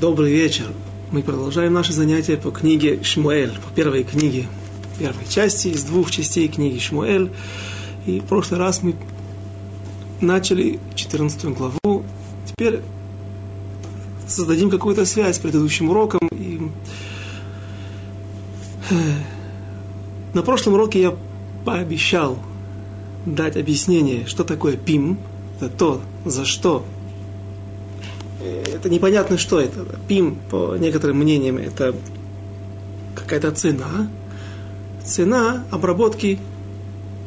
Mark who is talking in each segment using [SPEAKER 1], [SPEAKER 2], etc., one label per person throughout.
[SPEAKER 1] Добрый вечер. Мы продолжаем наше занятие по книге Шмуэль, по первой книге, первой части из двух частей книги Шмуэль. И в прошлый раз мы начали 14 главу. Теперь создадим какую-то связь с предыдущим уроком. И... Э, на прошлом уроке я пообещал дать объяснение, что такое ПИМ. Это то, за что это непонятно, что это. Пим, по некоторым мнениям, это какая-то цена. Цена обработки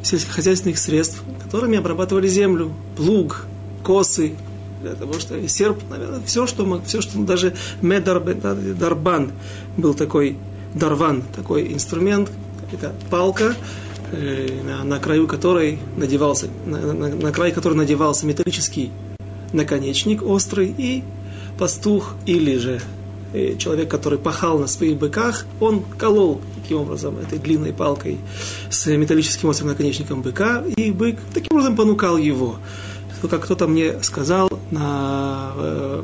[SPEAKER 1] сельскохозяйственных средств, которыми обрабатывали землю. Плуг, косы, для того, что серп, наверное, все, что, все, что даже медарбан был такой, дарван, такой инструмент, это палка, э, на, на краю которой надевался, на, на, на край которой надевался металлический наконечник острый, и пастух или же э, человек, который пахал на своих быках, он колол таким образом этой длинной палкой с металлическим острым наконечником быка, и бык таким образом понукал его. Как кто-то мне сказал, на, э,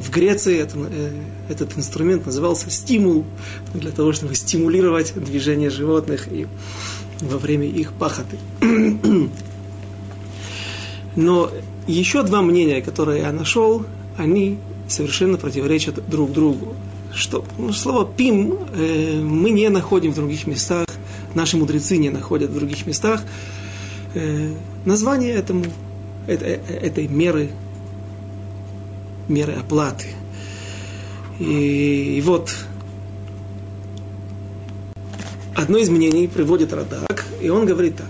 [SPEAKER 1] в Греции это, э, этот инструмент назывался стимул, для того, чтобы стимулировать движение животных и во время их пахоты. Но еще два мнения, которые я нашел, они совершенно противоречат друг другу. Что, ну, слово «пим» э, мы не находим в других местах, наши мудрецы не находят в других местах. Э, название этому, это, э, этой меры, меры оплаты. И, и вот одно из мнений приводит Радак, и он говорит так,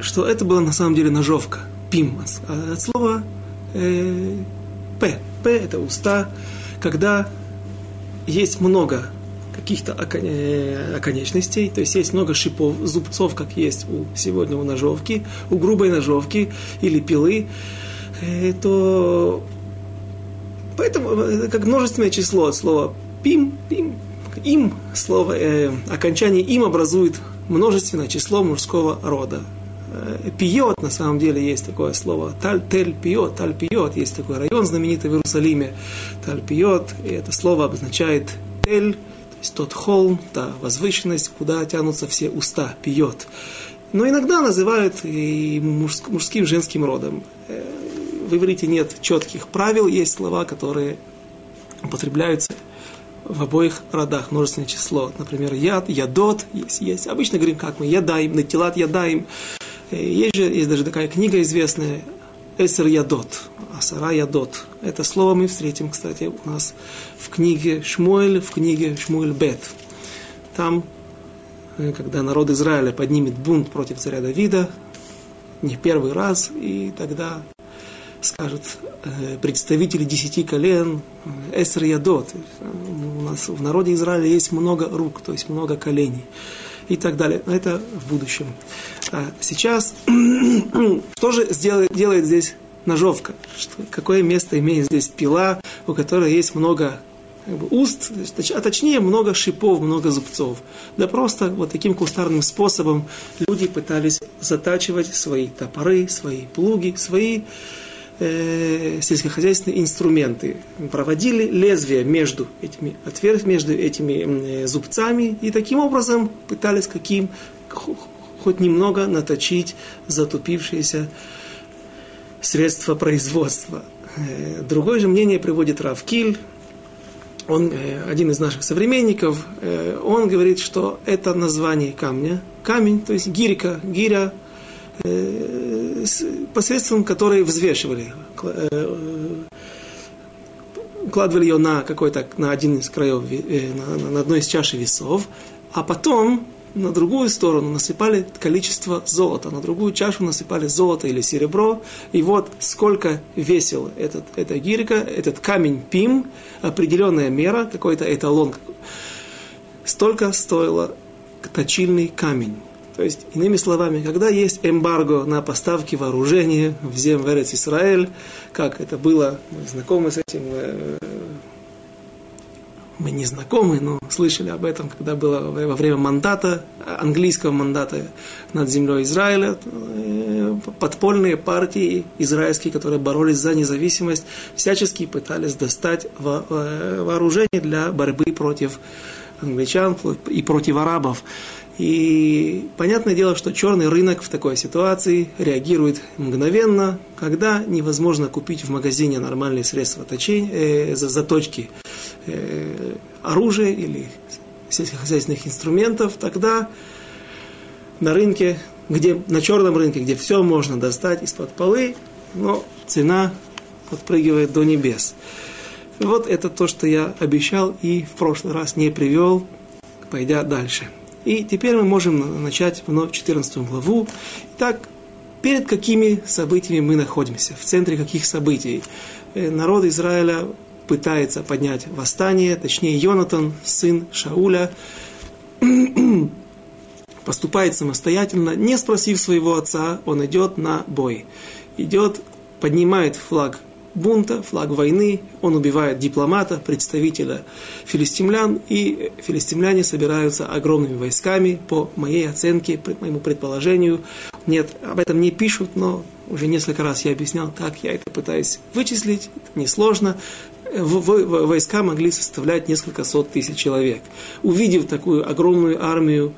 [SPEAKER 1] что это была на самом деле ножовка – пим, от слова э, п. П – это уста, когда есть много каких-то э, оконечностей, то есть есть много шипов, зубцов, как есть у, сегодня у ножовки, у грубой ножовки или пилы, э, то поэтому э, как множественное число от слова пим, пим, им, слово, э, окончание им образует множественное число мужского рода. Э, пьет, на самом деле есть такое слово, таль, тель пьет, таль пьет, есть такой район знаменитый в Иерусалиме, таль пьет, и это слово обозначает тель, то есть тот холм, та возвышенность, куда тянутся все уста, пьет. Но иногда называют и мужским, женским родом. Э, в иврите нет четких правил, есть слова, которые употребляются в обоих родах множественное число. Например, яд, ядот, есть, есть. Обычно говорим, как мы, ядаем, натилат ядаем. Есть же, есть даже такая книга известная, Эсер Ядот, Асара Ядот. Это слово мы встретим, кстати, у нас в книге Шмуэль, в книге Шмуэль Бет. Там, э, когда народ Израиля поднимет бунт против царя Давида, не первый раз, и тогда скажут э, представители десяти колен, э, Эсер Ядот. У нас в народе Израиля есть много рук, то есть много коленей и так далее. Но это в будущем. А сейчас, что же сделает, делает здесь ножовка? Что, какое место имеет здесь пила, у которой есть много как бы, уст, а точнее много шипов, много зубцов. Да просто вот таким кустарным способом люди пытались затачивать свои топоры, свои плуги, свои э, сельскохозяйственные инструменты. Проводили лезвие между этими отверстиями, между этими э, зубцами и таким образом пытались каким хоть немного наточить затупившиеся средства производства. Э, другое же мнение приводит Равкиль, он э, один из наших современников, э, он говорит, что это название камня, камень, то есть гирика, гиря, посредством которой взвешивали, укладывали ее на какой-то, на один из краев, на, на одной из чаши весов, а потом на другую сторону насыпали количество золота, на другую чашу насыпали золото или серебро, и вот сколько весил этот, эта гирька, этот камень пим, определенная мера, какой-то эталон, столько стоило точильный камень. То есть, иными словами, когда есть эмбарго на поставки вооружения в землю Израиль, как это было, мы знакомы с этим, э, мы не знакомы, но слышали об этом, когда было во время мандата, английского мандата над землей Израиля, э, подпольные партии израильские, которые боролись за независимость, всячески пытались достать вооружение для борьбы против англичан и против арабов. И понятное дело, что черный рынок в такой ситуации реагирует мгновенно, когда невозможно купить в магазине нормальные средства точения, э, заточки э, оружия или сельскохозяйственных инструментов, тогда на рынке, где, на черном рынке, где все можно достать из-под полы, но цена подпрыгивает до небес. Вот это то, что я обещал и в прошлый раз не привел, пойдя дальше. И теперь мы можем начать вновь 14 главу. Итак, перед какими событиями мы находимся? В центре каких событий? Э, народ Израиля пытается поднять восстание, точнее Йонатан, сын Шауля, поступает самостоятельно, не спросив своего отца, он идет на бой. Идет, поднимает флаг бунта, флаг войны, он убивает дипломата, представителя филистимлян, и филистимляне собираются огромными войсками, по моей оценке, по моему предположению. Нет, об этом не пишут, но уже несколько раз я объяснял, так я это пытаюсь вычислить, это несложно. Войска могли составлять несколько сот тысяч человек. Увидев такую огромную армию,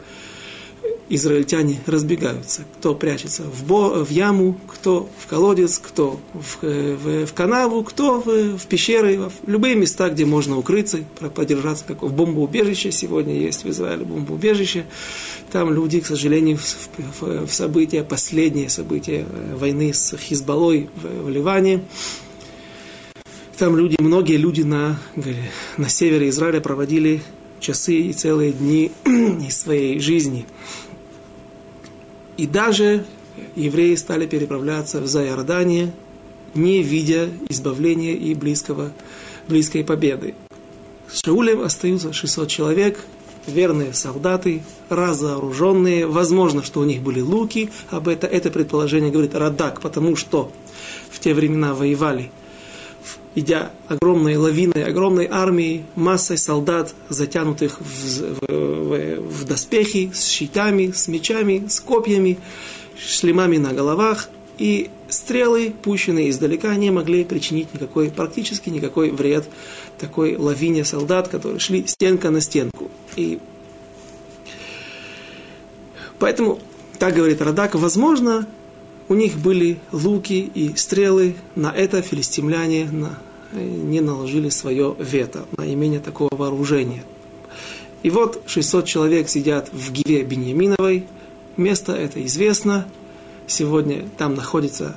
[SPEAKER 1] израильтяне разбегаются. Кто прячется в, бо, в яму, кто в колодец, кто в, в, в канаву, кто в, в пещеры, в любые места, где можно укрыться, подержаться, как в бомбоубежище. Сегодня есть в Израиле бомбоубежище. Там люди, к сожалению, в, в, в события, последние события войны с Хизбаллой в, в Ливане, там люди, многие люди на, на севере Израиля проводили часы и целые дни из своей жизни – и даже евреи стали переправляться в Зайордание, не видя избавления и близкого, близкой победы. С Шаулем остаются 600 человек, верные солдаты, разоруженные. Возможно, что у них были луки. Об это, это предположение говорит Радак, потому что в те времена воевали идя огромной лавиной, огромной армией, массой солдат, затянутых в, в, в, доспехи, с щитами, с мечами, с копьями, шлемами на головах, и стрелы, пущенные издалека, не могли причинить никакой, практически никакой вред такой лавине солдат, которые шли стенка на стенку. И поэтому, так говорит Радак, возможно, у них были луки и стрелы, на это филистимляне на, не наложили свое вето, на имение такого вооружения. И вот 600 человек сидят в Гиве Беньяминовой, место это известно, сегодня там находится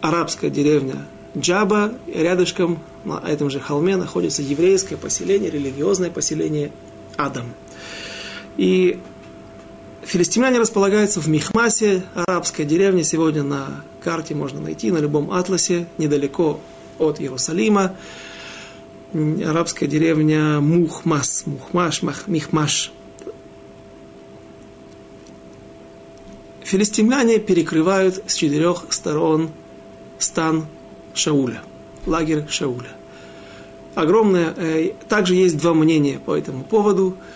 [SPEAKER 1] арабская деревня Джаба, рядышком на этом же холме находится еврейское поселение, религиозное поселение Адам. И Филистимляне располагаются в Михмасе, арабская деревня, сегодня на карте можно найти, на любом атласе, недалеко от Иерусалима. Арабская деревня Мухмас, Мухмаш, Мах, Михмаш. Филистимляне перекрывают с четырех сторон стан Шауля, лагерь Шауля. Огромное, э, также есть два мнения по этому поводу –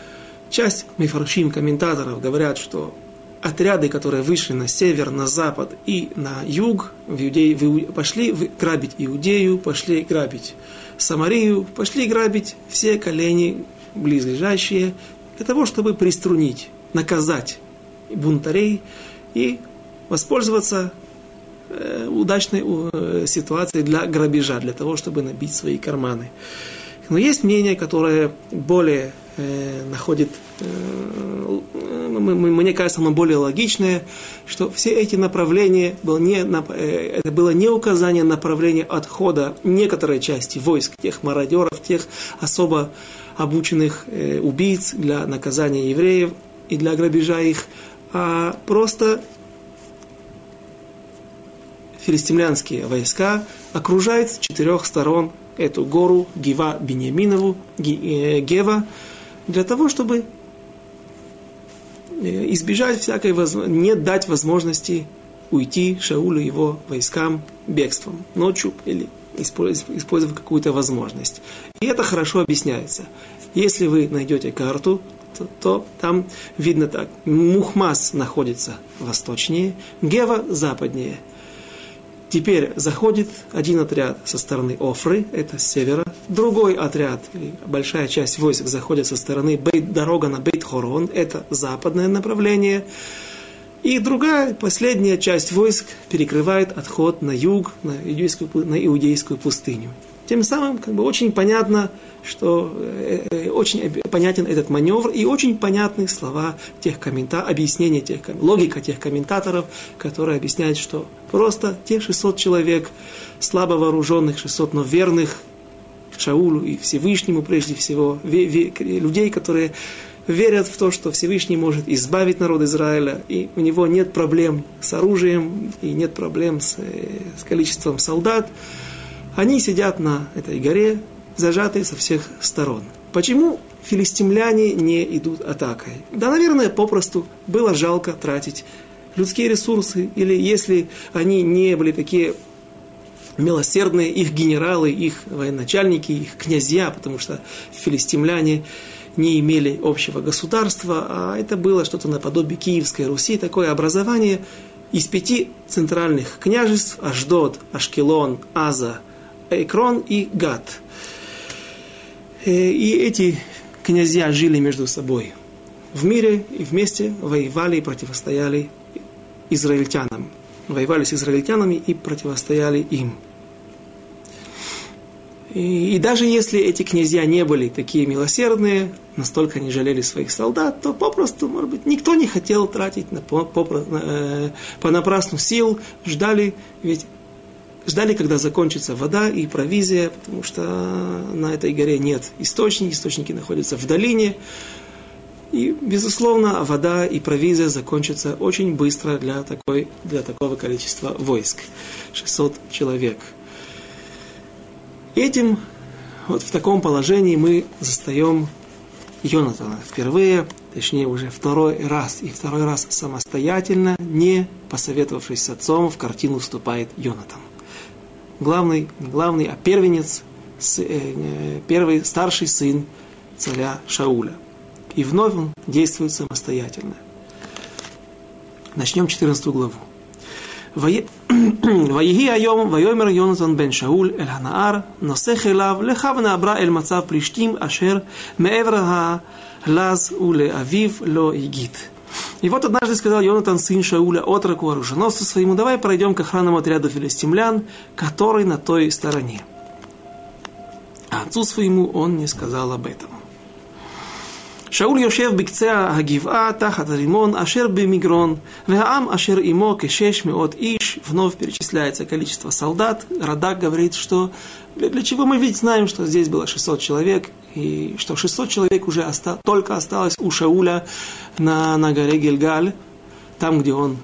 [SPEAKER 1] Часть мифаршим, комментаторов говорят, что отряды, которые вышли на север, на запад и на юг, в Иудеи, пошли грабить Иудею, пошли грабить Самарию, пошли грабить все колени близлежащие, для того, чтобы приструнить, наказать бунтарей и воспользоваться э, удачной э, ситуацией для грабежа, для того, чтобы набить свои карманы. Но есть мнение, которое более э, находит, э, мне кажется, оно более логичное, что все эти направления было не, э, это было не указание направления отхода некоторой части войск, тех мародеров, тех особо обученных убийц для наказания евреев и для грабежа их, а просто филистимлянские войска окружают с четырех сторон эту гору Гива Беньяминову, э, Гева, для того, чтобы э, избежать всякой возможности, не дать возможности уйти Шаулю его войскам бегством, ночью или использовав какую-то возможность. И это хорошо объясняется. Если вы найдете карту, то, то там видно так. Мухмас находится восточнее, Гева западнее. Теперь заходит один отряд со стороны Офры, это с севера, другой отряд, большая часть войск заходит со стороны Бейт, дорога на Бейт-Хорон, это западное направление, и другая, последняя часть войск перекрывает отход на юг, на иудейскую, на иудейскую пустыню. Тем самым как бы очень понятно, что э, э, очень понятен этот маневр и очень понятны слова тех комментаторов, объяснения тех, логика тех комментаторов, которые объясняют, что просто те 600 человек, слабо вооруженных 600, но верных Шаулу и Всевышнему прежде всего, людей, которые верят в то, что Всевышний может избавить народ Израиля, и у него нет проблем с оружием, и нет проблем с, э, с количеством солдат, они сидят на этой горе, зажатые со всех сторон. Почему филистимляне не идут атакой? Да, наверное, попросту было жалко тратить людские ресурсы, или если они не были такие милосердные, их генералы, их военачальники, их князья, потому что филистимляне не имели общего государства, а это было что-то наподобие Киевской Руси, такое образование из пяти центральных княжеств – Аждод, Ашкелон, Аза, Экрон и Гат. Э, и эти князья жили между собой в мире и вместе воевали и противостояли израильтянам. Воевали с израильтянами и противостояли им. И, даже если эти князья не были такие милосердные, настолько не жалели своих солдат, то попросту, может быть, никто не хотел тратить на, по, по, э, понапрасну сил, ждали, ведь ждали, когда закончится вода и провизия, потому что на этой горе нет источников, источники находятся в долине. И, безусловно, вода и провизия закончатся очень быстро для, такой, для такого количества войск. 600 человек. Этим, вот в таком положении мы застаем Йонатана впервые, точнее уже второй раз, и второй раз самостоятельно, не посоветовавшись с отцом, в картину вступает Йонатан главный, не главный, а первенец, э, э, первый, старший сын царя Шауля. И вновь он действует самостоятельно. Начнем 14 главу. ויהי היום, ויאמר יונתן בן שאול אל הנהר, נוסך אליו, לך ונעברה אל מצב פלישתים אשר מעבר הלז ולאביו לא הגיד. И вот однажды сказал Йонатан, сын Шауля, отроку оруженосцу своему, давай пройдем к охранному отряду филистимлян, который на той стороне. А отцу своему он не сказал об этом. Шауль Йошев бикцеа Агива, Тахат Римон, Ашер Бимигрон, Веам Ашер Имо, Кешеш от Иш, вновь перечисляется количество солдат. Радак говорит, что для чего мы ведь знаем, что здесь было 600 человек, и что 600 человек уже оста- только осталось у Шауля на, на горе Гильгаль, там, где он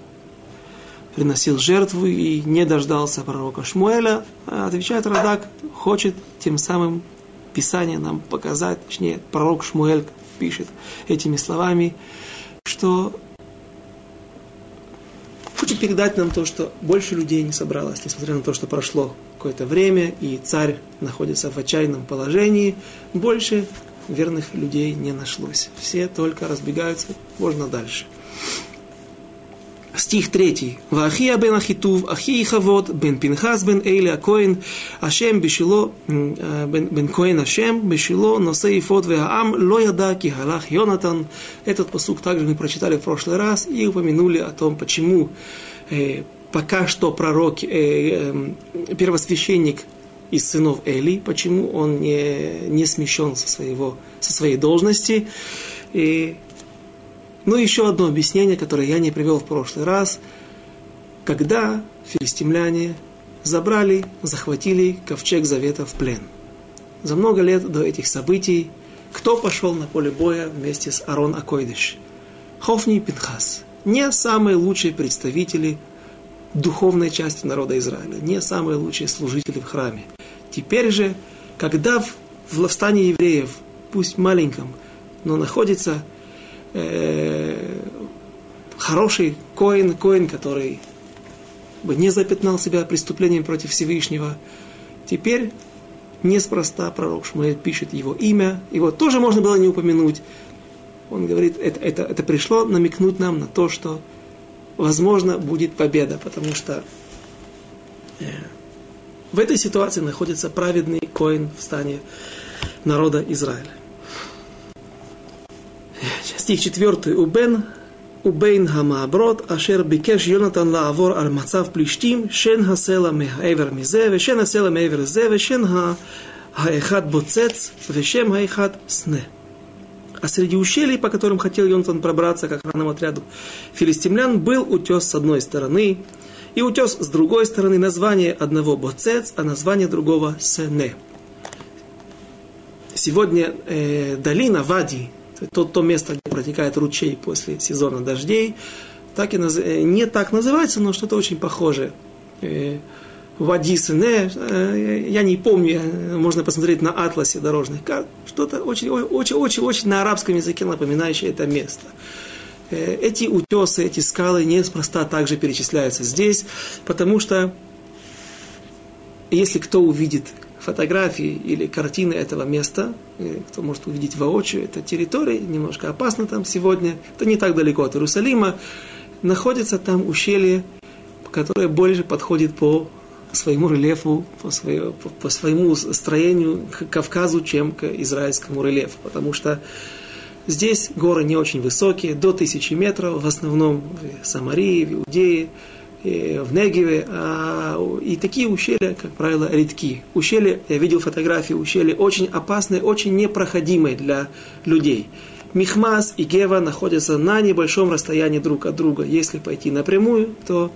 [SPEAKER 1] приносил жертву и не дождался пророка Шмуэля, отвечает Радак, хочет тем самым Писание нам показать, точнее, пророк Шмуэль пишет этими словами, что хочет передать нам то, что больше людей не собралось, несмотря на то, что прошло какое-то время, и царь находится в отчаянном положении, больше верных людей не нашлось. Все только разбегаются, можно дальше. Стих 3. Вахия бен Ахитув, Ахи Хавот, бен Пинхас бен Эйли Акоин, Ашем бешило, бен Коин Ашем, бешило, носе Ифот веаам, ло яда ки халах Йонатан. Этот посук также мы прочитали в прошлый раз и упомянули о том, почему э, пока что пророк, э, э, первосвященник из сынов Эли, почему он не, не смещен со, своего, со своей должности. И, ну, еще одно объяснение, которое я не привел в прошлый раз. Когда филистимляне забрали, захватили ковчег Завета в плен. За много лет до этих событий кто пошел на поле боя вместе с Арон Акойдыш? Хофни и Пинхас. Не самые лучшие представители духовной части народа Израиля, не самые лучшие служители в храме. Теперь же, когда в восстании евреев, пусть маленьком, но находится э, хороший коин, коин, который бы не запятнал себя преступлением против Всевышнего, теперь неспроста пророк Шмуэль пишет его имя, его тоже можно было не упомянуть. Он говорит, это, это, это пришло намекнуть нам на то, что возможно будет победа, потому что э, в этой ситуации находится праведный коин в стане народа Израиля стих 4. Убен Убейн Хамааброд, Ашер Бикеш Йонатан Лаавор Армацав Плештим, Шен Хасела Меэвер Мизе, Вешен Хасела Меэвер Зе, Вешен Хаэхат Боцец, Вешем Хаэхат Сне. А среди ущелий, по которым хотел Йонатан пробраться к охранному отряду филистимлян, был утес с одной стороны и утес с другой стороны. Название одного Боцец, а название другого Сене. Сегодня э, долина Вади – то, то место, где протекает ручей после сезона дождей, так и наз... Э, не так называется, но что-то очень похожее. Э, Вади Сене, э, я не помню, можно посмотреть на атласе дорожных карт, что-то очень, очень, очень, очень на арабском языке напоминающее это место. Эти утесы, эти скалы неспроста также перечисляются здесь, потому что если кто увидит фотографии или картины этого места, кто может увидеть воочию, это территория, немножко опасно там сегодня, это не так далеко от Иерусалима, находится там ущелье, которое больше подходит по своему рельефу, по, свое, по, по своему строению к Кавказу, чем к израильскому рельефу, потому что здесь горы не очень высокие, до тысячи метров, в основном в Самарии, в Иудее, в Негеве, а, и такие ущелья, как правило, редки. Ущелья, я видел фотографии, ущелья очень опасные, очень непроходимые для людей. Михмас и Гева находятся на небольшом расстоянии друг от друга. Если пойти напрямую, то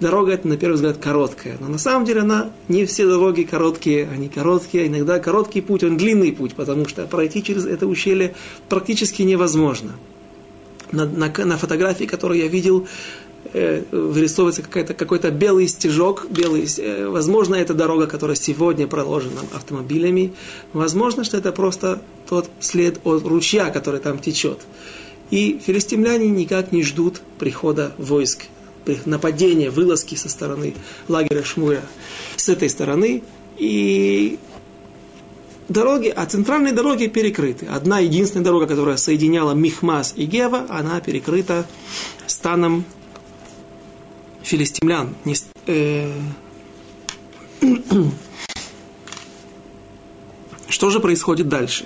[SPEAKER 1] дорога эта, на первый взгляд, короткая. Но на самом деле она, не все дороги короткие, они короткие. Иногда короткий путь, он длинный путь, потому что пройти через это ущелье практически невозможно. На, на, на фотографии, которую я видел, вырисовывается какой-то, какой-то белый стежок, белый, э, возможно, это дорога, которая сегодня проложена автомобилями, возможно, что это просто тот след от ручья, который там течет. И филистимляне никак не ждут прихода войск, нападения, вылазки со стороны лагеря Шмуя с этой стороны. И дороги, а центральные дороги перекрыты. Одна единственная дорога, которая соединяла Михмас и Гева, она перекрыта станом филистимлян. Не, э, что же происходит дальше?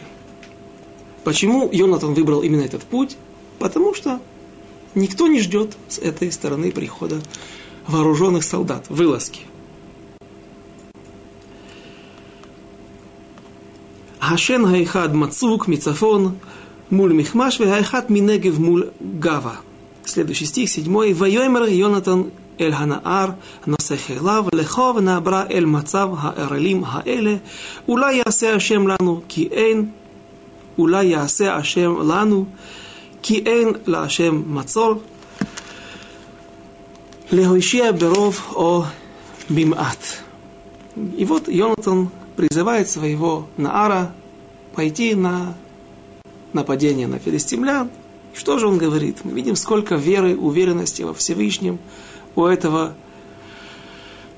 [SPEAKER 1] Почему Йонатан выбрал именно этот путь? Потому что никто не ждет с этой стороны прихода вооруженных солдат, вылазки. השן האחד מצוק מצפון מול מכמש והאחד מנגב מול גבע. Следующий стих, седьмой. Вайомер Йонатан אל הנהר הנוסך אליו, לכו ונעברה אל מצב הערלים האלה, אולי יעשה השם לנו, כי אין, אולי יעשה השם לנו, כי אין להשם מצור, להושיע ברוב או במעט. И вот Йонатан призывает своего Наара пойти на нападение на филистимлян. Что же он говорит? Мы видим, сколько веры, уверенности во Всевышнем – у этого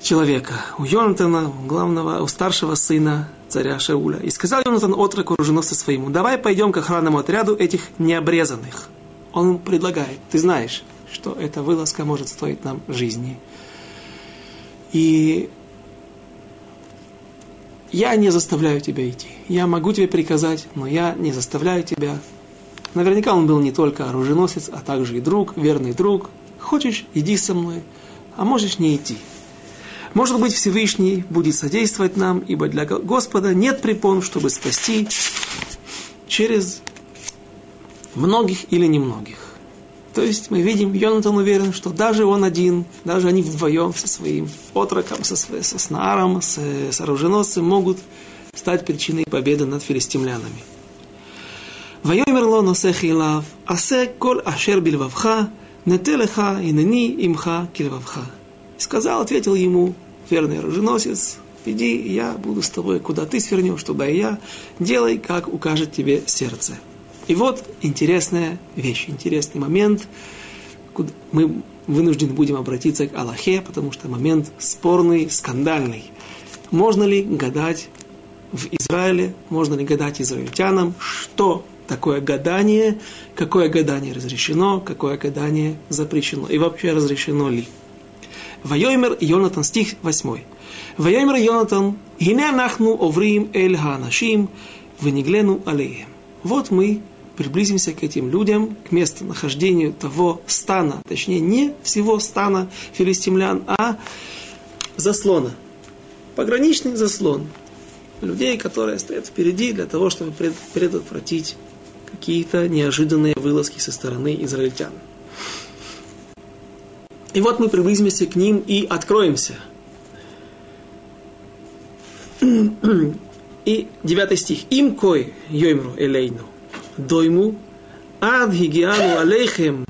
[SPEAKER 1] человека, у Йонатана, главного, у старшего сына царя Шауля. И сказал Йонатан отроку оруженосца своему, давай пойдем к охранному отряду этих необрезанных. Он предлагает, ты знаешь, что эта вылазка может стоить нам жизни. И я не заставляю тебя идти. Я могу тебе приказать, но я не заставляю тебя. Наверняка он был не только оруженосец, а также и друг, верный друг, Хочешь, иди со мной, а можешь не идти. Может быть, Всевышний будет содействовать нам, ибо для Господа нет препон, чтобы спасти через многих или немногих. То есть мы видим, Йонатан уверен, что даже он один, даже они вдвоем со своим отроком, со, со Снааром, с, с оруженосцем могут стать причиной победы над филистимлянами. ויאמר לו נוסך אליו, עשה כל אשר בלבבך, Нетелеха и нани имха кильвавха. Сказал, ответил ему верный оруженосец, иди, я буду с тобой, куда ты свернешь, туда и я, делай, как укажет тебе сердце. И вот интересная вещь, интересный момент, куда мы вынуждены будем обратиться к Аллахе, потому что момент спорный, скандальный. Можно ли гадать в Израиле, можно ли гадать израильтянам, что такое гадание, какое гадание разрешено, какое гадание запрещено, и вообще разрешено ли. Вайомер Йонатан, стих 8. Вайомер Йонатан, «Гине нахну оврим эль хаанашим, вениглену алеем». Вот мы приблизимся к этим людям, к местонахождению того стана, точнее не всего стана филистимлян, а заслона, пограничный заслон людей, которые стоят впереди для того, чтобы предотвратить какие-то неожиданные вылазки со стороны израильтян. И вот мы приблизимся к ним и откроемся. И девятый стих. Им кой йоймру элейну. Дойму ад хигиану алейхем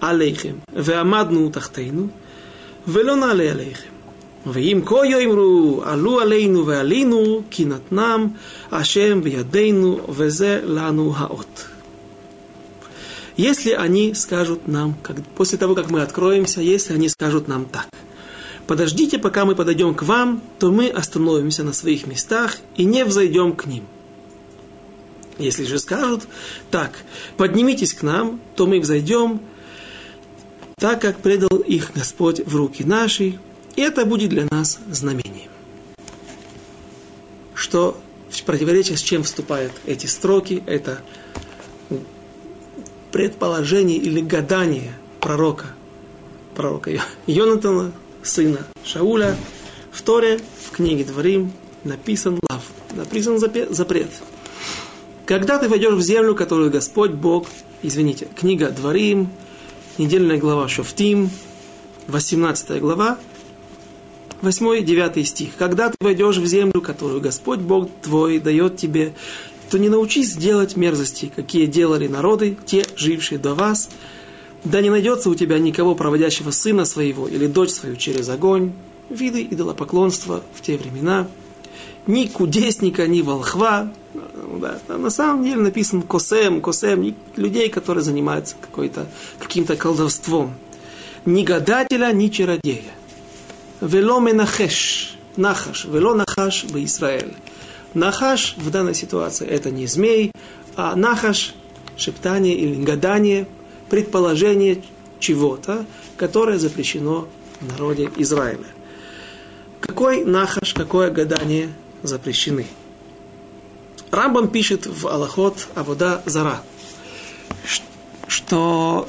[SPEAKER 1] алейхем. Веамадну тахтейну. велон Велона алейхем. ואם כה יאמרו עלו עלינו ועלינו כי נתנם השם בידינו וזה לנו האות. Если они скажут нам, как, после того, как мы откроемся, если они скажут нам так, подождите, пока мы подойдем к вам, то мы остановимся на своих местах и не взойдем к ним. Если же скажут так, поднимитесь к нам, то мы взойдем, так как предал их Господь в руки наши, и это будет для нас знамением. Что в противоречие с чем вступают эти строки, это предположение или гадание пророка, пророка Йонатана, сына Шауля, в Торе, в книге Дворим, написан лав, написан запрет. Когда ты войдешь в землю, которую Господь Бог, извините, книга Дворим, недельная глава Шофтим, 18 глава, 8-9 стих. Когда ты войдешь в землю, которую Господь Бог твой дает тебе, то не научись делать мерзости, какие делали народы, те, жившие до вас. Да не найдется у тебя никого, проводящего сына своего или дочь свою через огонь. Виды идолопоклонства в те времена. Ни кудесника, ни волхва. Да, на самом деле написан косем, косем, людей, которые занимаются каким-то колдовством. Ни гадателя, ни чародея. Вело менахеш, нахаш, вело нахаш в Израиль. Нахаш в данной ситуации это не змей, а нахаш, шептание или гадание, предположение чего-то, которое запрещено в народе Израиля. Какой нахаш, какое гадание запрещены? Рамбам пишет в Аллахот Авода Зара, что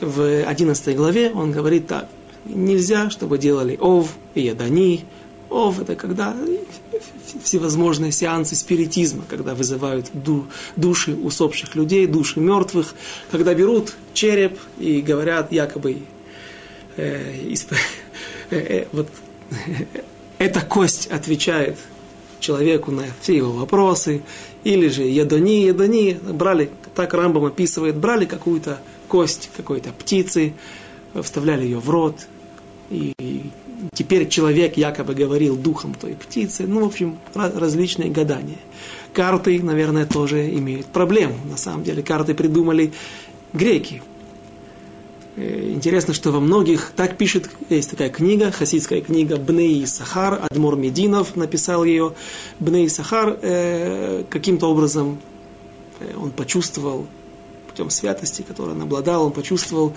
[SPEAKER 1] в 11 главе он говорит так. Нельзя, чтобы делали ов и ядани. Ов – это когда всевозможные сеансы спиритизма, когда вызывают ду, души усопших людей, души мертвых, когда берут череп и говорят якобы э, исп... э, э, вот эта кость отвечает человеку на все его вопросы, или же ядони, ядони, брали, так Рамбам описывает, брали какую-то кость какой-то птицы, вставляли ее в рот, и теперь человек якобы говорил духом той птицы. Ну, в общем, различные гадания. Карты, наверное, тоже имеют проблему. На самом деле, карты придумали греки. Э, интересно, что во многих, так пишет, есть такая книга, хасидская книга Бней Сахар, Адмор Мединов написал ее. Бней Сахар э, каким-то образом э, он почувствовал путем святости, которой он обладал, он почувствовал,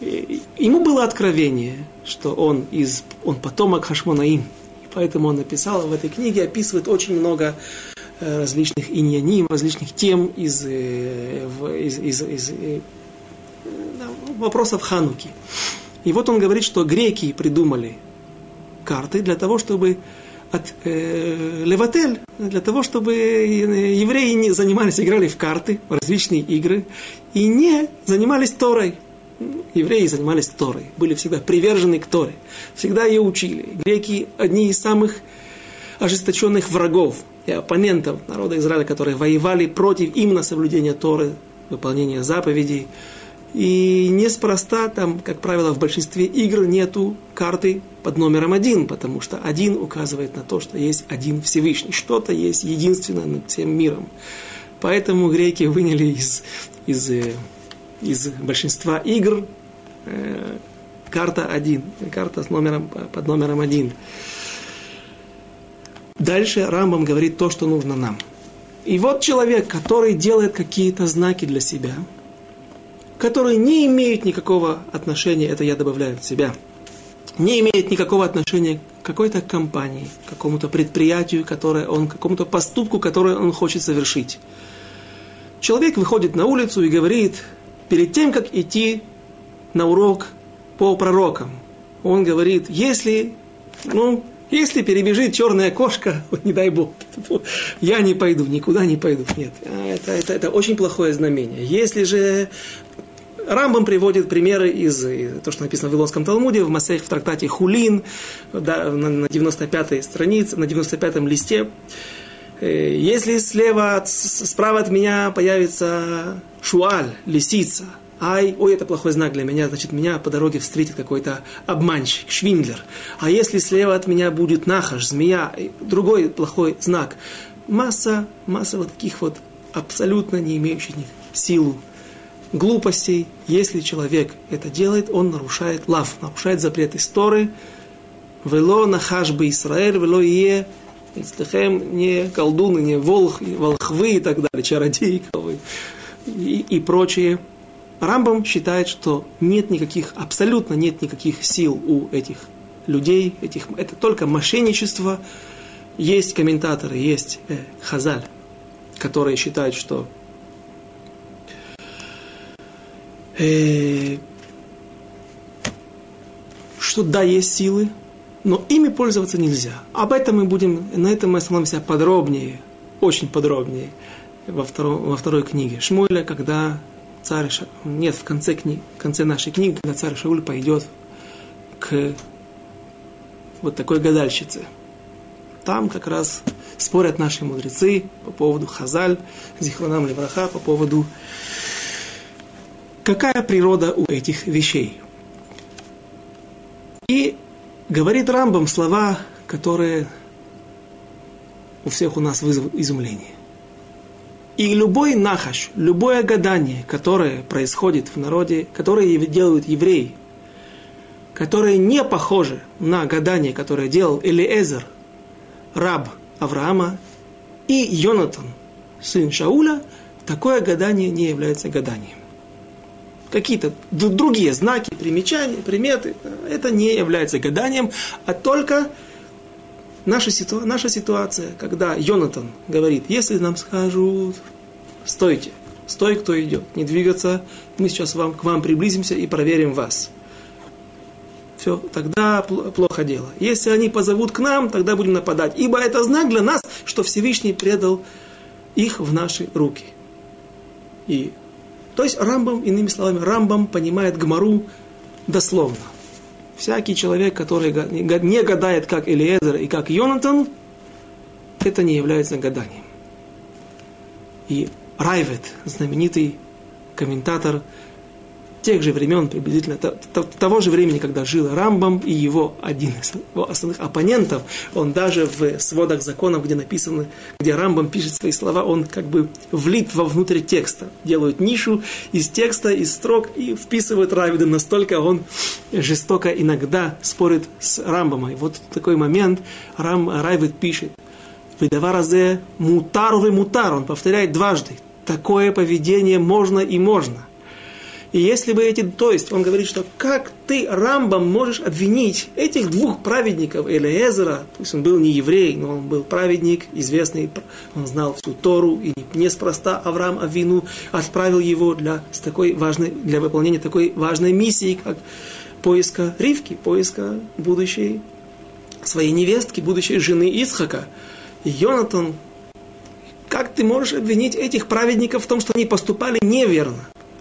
[SPEAKER 1] ему было откровение, что он, из, он потомок Хашмонаим. Поэтому он написал в этой книге, описывает очень много э, различных иньяним, различных тем из, э, из, из, из э, вопросов Хануки. И вот он говорит, что греки придумали карты для того, чтобы от э, Леватель, для того, чтобы евреи не занимались, играли в карты, в различные игры, и не занимались Торой. Евреи занимались Торой, были всегда привержены к Торе, всегда ее учили. Греки одни из самых ожесточенных врагов и оппонентов народа Израиля, которые воевали против именно соблюдения Торы, выполнения заповедей, и неспроста там, как правило, в большинстве игр нету карты под номером один, потому что один указывает на то, что есть один Всевышний, что-то есть единственное над всем миром. Поэтому греки выняли из, из, э, из большинства игр э, карта один, карта с номером, под номером один. дальше Рамбам говорит то, что нужно нам. И вот человек, который делает какие-то знаки для себя, которые не имеют никакого отношения, это я добавляю от себя, не имеет никакого отношения к какой-то компании, к какому-то предприятию, которое он, к какому-то поступку, который он хочет совершить. Человек выходит на улицу и говорит, перед тем, как идти на урок по пророкам, он говорит, если, ну, если перебежит черная кошка, не дай бог, я не пойду, никуда не пойду. Нет, это, это, это очень плохое знамение. Если же Рамбам приводит примеры из, из то, что написано в Вавилонском Талмуде, в Масех, в трактате Хулин, да, на, на 95-й странице, на 95-м листе. Э, если слева, справа от меня появится шуаль, лисица, ай, ой, это плохой знак для меня, значит, меня по дороге встретит какой-то обманщик, швиндлер. А если слева от меня будет нахаш, змея, другой плохой знак. Масса, масса вот таких вот абсолютно не имеющих силу глупостей. Если человек это делает, он нарушает лав, нарушает запрет истории. Вело нахаш бы Израиль, вело е не колдуны, не волх, волхвы и так далее, чародеи и, и прочие. Рамбам считает, что нет никаких, абсолютно нет никаких сил у этих людей, этих, это только мошенничество. Есть комментаторы, есть э, Хазаль, которые считают, что э, что да, есть силы, но ими пользоваться нельзя. Об этом мы будем, на этом мы остановимся подробнее, очень подробнее во, втором, во второй книге Шмуэля, когда царь Ша... нет, в конце, кни... в конце нашей книги, когда царь Шауль пойдет к вот такой гадальщице. Там как раз спорят наши мудрецы по поводу Хазаль, Зихванам Левраха, по поводу какая природа у этих вещей. И говорит Рамбам слова, которые у всех у нас вызовут изумление. И любой нахаш, любое гадание, которое происходит в народе, которое делают евреи, которое не похоже на гадание, которое делал Элиезер, раб Авраама, и Йонатан, сын Шауля, такое гадание не является гаданием. Какие-то другие знаки, примечания, приметы, это не является гаданием, а только наша, ситу... наша ситуация, когда Йонатан говорит, если нам скажут, стойте, стой, кто идет, не двигаться, мы сейчас вам, к вам приблизимся и проверим вас. Все, тогда плохо дело. Если они позовут к нам, тогда будем нападать. Ибо это знак для нас, что Всевышний предал их в наши руки. И то есть Рамбам, иными словами, Рамбам понимает Гмару дословно. Всякий человек, который не гадает, как Элиезер и как Йонатан, это не является гаданием. И Райвет, знаменитый комментатор тех же времен, приблизительно того же времени, когда жил Рамбам и его один из его основных оппонентов, он даже в сводах законов, где написано, где Рамбам пишет свои слова, он как бы влит во внутрь текста, делают нишу из текста, из строк и вписывает Равида, настолько он жестоко иногда спорит с Рамбамом. И вот такой момент Рам, Райвид пишет, «Выдаваразе мутар вы мутар», он повторяет дважды, такое поведение можно и можно – и если бы эти, то есть он говорит, что как ты, Рамбам, можешь обвинить этих двух праведников, Элиезера, пусть он был не еврей, но он был праведник, известный, он знал всю Тору, и неспроста Авраам Авину отправил его для, с такой важной, для выполнения такой важной миссии, как поиска Ривки, поиска будущей своей невестки, будущей жены Исхака. И Йонатан, как ты можешь обвинить этих праведников в том, что они поступали неверно?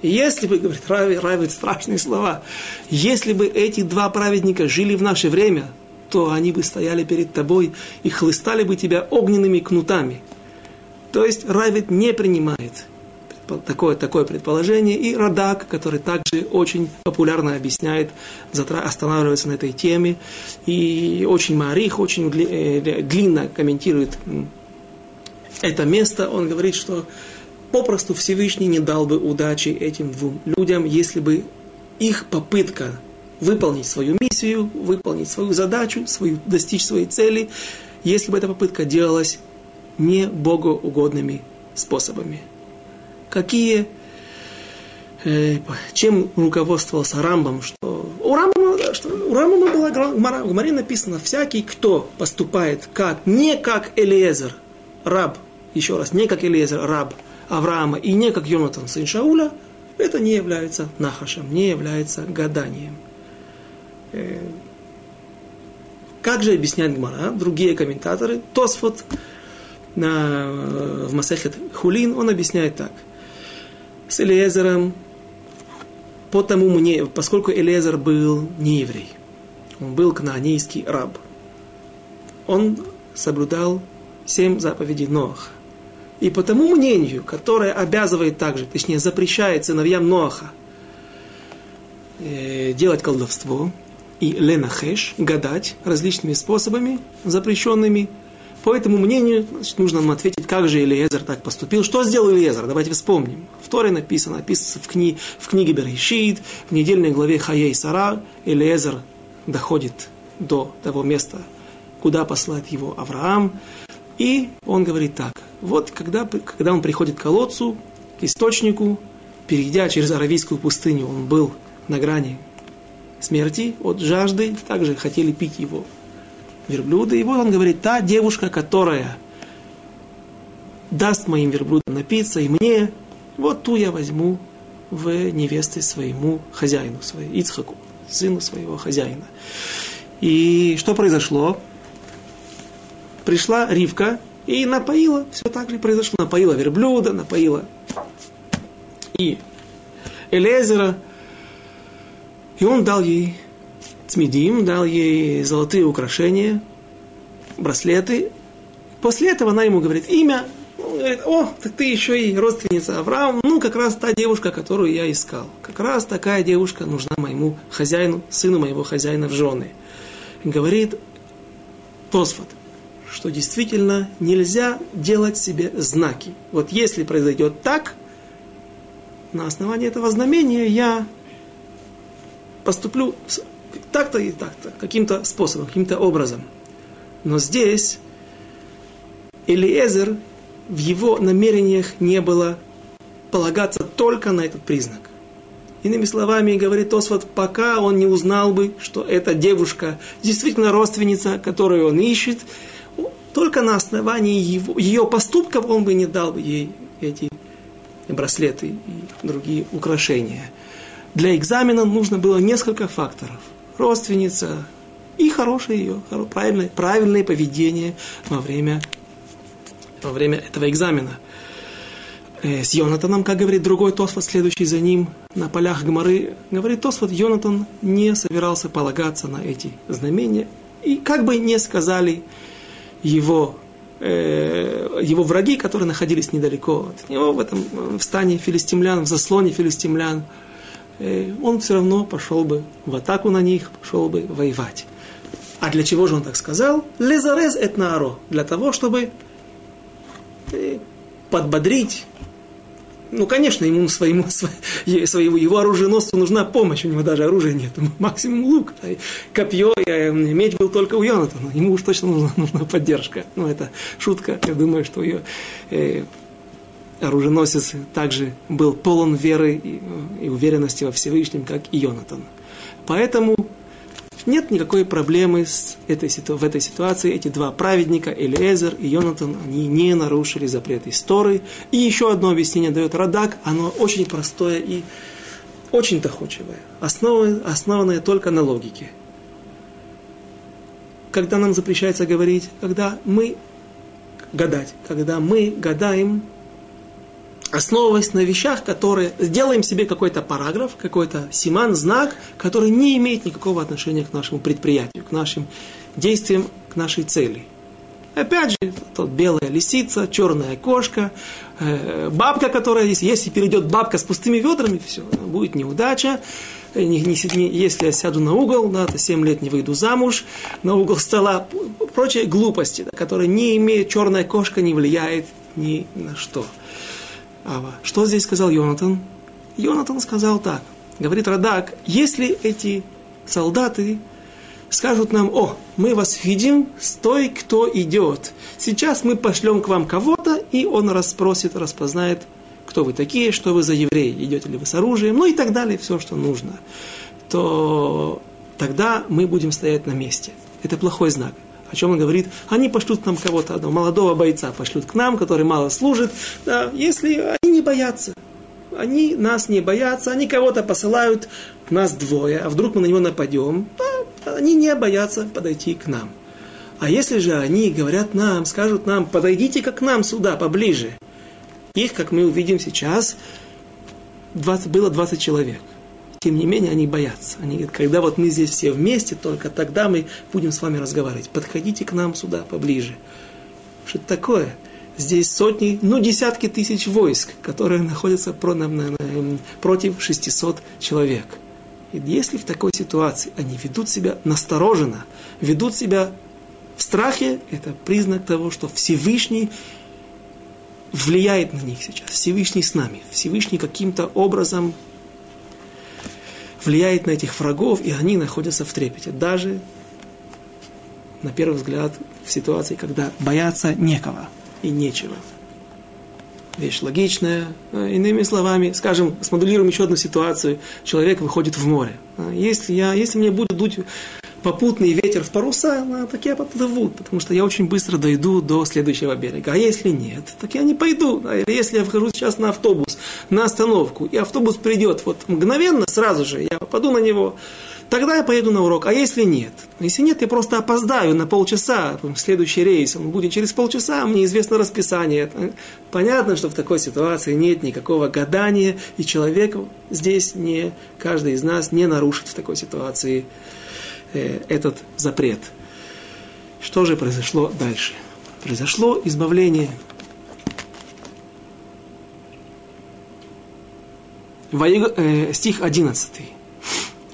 [SPEAKER 1] Если бы, говорит Рави, Рави, страшные слова, если бы эти два праведника жили в наше время, то они бы стояли перед тобой и хлыстали бы тебя огненными кнутами. То есть Равид не принимает такое, такое предположение. И Радак, который также очень популярно объясняет, останавливается на этой теме. И очень Марих, очень э, длинно комментирует это место. Он говорит, что попросту Всевышний не дал бы удачи этим двум людям, если бы их попытка выполнить свою миссию, выполнить свою задачу, свою, достичь своей цели, если бы эта попытка делалась не богоугодными способами. Какие, э, чем руководствовался Рамбом, что у Рамбама, что у Рамбама была в Гмаре написано, всякий, кто поступает как, не как Элиезер, раб, еще раз, не как Элиезер, раб Авраама, и не как Йонатан, сын Шауля, это не является нахашем, не является гаданием. Э, как же объясняет Гмара, другие комментаторы, Тосфот на, в Масехет Хулин, он объясняет так. С Элиезером, потому мне, поскольку Элиезер был не еврей, он был кнаанейский раб, он соблюдал семь заповедей Ноаха. И по тому мнению, которое обязывает также, точнее запрещает сыновьям Ноаха э, делать колдовство и ленахеш, гадать различными способами запрещенными, по этому мнению значит, нужно нам ответить, как же Элиезер так поступил. Что сделал Элиезер? Давайте вспомним. В Торе написано, написано в, кни, в книге Берешит, в недельной главе Хаей Сара, Элиезер доходит до того места, куда послает его Авраам. И он говорит так. Вот когда, когда он приходит к колодцу, к источнику, перейдя через Аравийскую пустыню, он был на грани смерти от жажды, также хотели пить его верблюда. И вот он говорит, та девушка, которая даст моим верблюдам напиться, и мне, вот ту я возьму в невесты своему хозяину, своему Ицхаку, сыну своего хозяина. И что произошло? Пришла Ривка и напоила, все так же произошло, напоила верблюда, напоила и Элезера, и он дал ей Цмидим, дал ей золотые украшения, браслеты. После этого она ему говорит имя. Он говорит, о, так ты еще и родственница Авраама. Ну, как раз та девушка, которую я искал. Как раз такая девушка нужна моему хозяину, сыну моего хозяина в жены. Говорит Тосфот, что действительно нельзя делать себе знаки. Вот если произойдет так, на основании этого знамения я поступлю так-то и так-то, каким-то способом, каким-то образом. Но здесь Элиезер в его намерениях не было полагаться только на этот признак. Иными словами, говорит Осват, пока он не узнал бы, что эта девушка действительно родственница, которую он ищет, только на основании его, ее поступков он бы не дал ей эти браслеты и другие украшения. Для экзамена нужно было несколько факторов – родственница и хорошее ее, правильное, правильное поведение во время, во время этого экзамена. Э, с Йонатаном, как говорит другой Тосфот, следующий за ним на полях Гмары, говорит Тосфот, Йонатан не собирался полагаться на эти знамения. И как бы не сказали его, э, его враги, которые находились недалеко от него, в этом в стане филистимлян, в заслоне филистимлян, Э, он все равно пошел бы в атаку на них, пошел бы воевать. А для чего же он так сказал? Лезарез этнаро. Для того, чтобы э, подбодрить. Ну, конечно, ему своему, своему, его оруженосцу нужна помощь, у него даже оружия нет, максимум лук, копье, э, меч был только у Йонатана, ему уж точно нужна, нужна поддержка. Ну, это шутка, я думаю, что ее оруженосец также был полон веры и, уверенности во Всевышнем, как и Йонатан. Поэтому нет никакой проблемы с этой, в этой ситуации. Эти два праведника, Элиезер и Йонатан, они не нарушили запрет истории. И еще одно объяснение дает Радак, оно очень простое и очень доходчивое, основанное только на логике. Когда нам запрещается говорить, когда мы гадать, когда мы гадаем, основываясь на вещах, которые... Сделаем себе какой-то параграф, какой-то симан, знак, который не имеет никакого отношения к нашему предприятию, к нашим действиям, к нашей цели. Опять же, тут белая лисица, черная кошка, э, бабка, которая здесь, если перейдет бабка с пустыми ведрами, все, будет неудача. Не, не, не, если я сяду на угол, да, то 7 лет не выйду замуж, на угол стола, прочие глупости, да, которые не имеют, черная кошка не влияет ни на что. Ава. Что здесь сказал Йонатан? Йонатан сказал так. Говорит Радак, если эти солдаты скажут нам, о, мы вас видим, стой, кто идет. Сейчас мы пошлем к вам кого-то, и он расспросит, распознает, кто вы такие, что вы за евреи, идете ли вы с оружием, ну и так далее, все, что нужно. То тогда мы будем стоять на месте. Это плохой знак. Чем он говорит? Они пошлют нам кого-то одного, молодого бойца пошлют к нам, который мало служит, да, если они не боятся. Они нас не боятся, они кого-то посылают, нас двое, а вдруг мы на него нападем, да, они не боятся подойти к нам. А если же они говорят нам, скажут нам, подойдите как к нам сюда, поближе. Их, как мы увидим сейчас, 20, было 20 человек. Тем не менее, они боятся. Они говорят, когда вот мы здесь все вместе, только тогда мы будем с вами разговаривать. Подходите к нам сюда поближе. Что это такое? Здесь сотни, ну десятки тысяч войск, которые находятся против 600 человек. И если в такой ситуации они ведут себя настороженно, ведут себя в страхе, это признак того, что Всевышний влияет на них сейчас. Всевышний с нами. Всевышний каким-то образом влияет на этих врагов, и они находятся в трепете. Даже, на первый взгляд, в ситуации, когда бояться некого и нечего. Вещь логичная. А, иными словами, скажем, смоделируем еще одну ситуацию. Человек выходит в море. А, если, я, если мне будет дуть попутный ветер в паруса, ну, так я поплыву, потому что я очень быстро дойду до следующего берега. А если нет, так я не пойду. Или если я вхожу сейчас на автобус, на остановку, и автобус придет вот мгновенно, сразу же, я попаду на него, тогда я поеду на урок. А если нет? Если нет, я просто опоздаю на полчаса, следующий рейс, он будет через полчаса, мне известно расписание. Понятно, что в такой ситуации нет никакого гадания, и человек здесь не, каждый из нас не нарушит в такой ситуации э, этот запрет. Что же произошло дальше? Произошло избавление. Воег... Э, стих 11.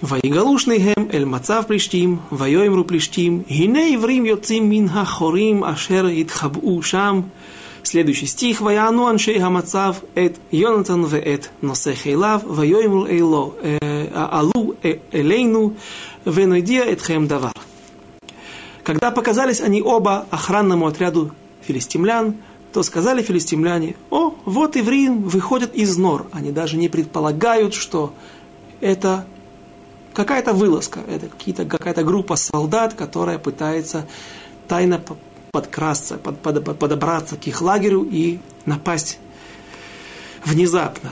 [SPEAKER 1] ויגלושניהם אל מצב פלישתים, ויאמרו פלישתים, הנה עברים יוצאים מן החורים אשר התחבאו שם. Следующий стих. ויענו אנשי המצב את יונתן ואת נושא חיליו, ויאמרו אלו, עלו венедия и тхем давар. Когда показались они оба охранному отряду филистимлян, то сказали филистимляне, о, вот Иврим выходят из нор. Они даже не предполагают, что это какая-то вылазка, это какие-то, какая-то группа солдат, которая пытается тайно подкрасться, под, под, подобраться к их лагерю и напасть внезапно.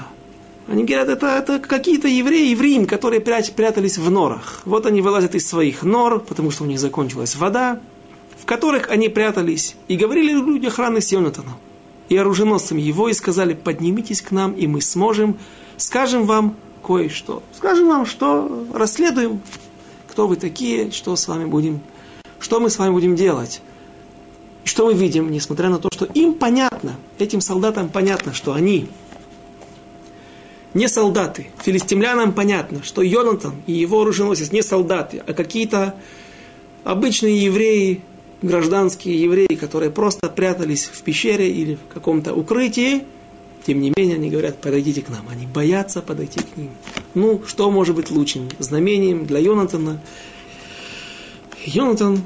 [SPEAKER 1] Они говорят, это, это какие-то евреи, евреи, которые прят, прятались в норах. Вот они вылазят из своих нор, потому что у них закончилась вода, в которых они прятались. И говорили люди охраны с Йонатаном и оруженосцем его, и сказали, поднимитесь к нам, и мы сможем, скажем вам кое-что. Скажем вам, что расследуем, кто вы такие, что с вами будем, что мы с вами будем делать. Что мы видим, несмотря на то, что им понятно, этим солдатам понятно, что они не солдаты. Филистимлянам понятно, что Йонатан и его оруженосец не солдаты, а какие-то обычные евреи, гражданские евреи, которые просто прятались в пещере или в каком-то укрытии. Тем не менее, они говорят, подойдите к нам. Они боятся подойти к ним. Ну, что может быть лучшим знамением для Йонатана? Йонатан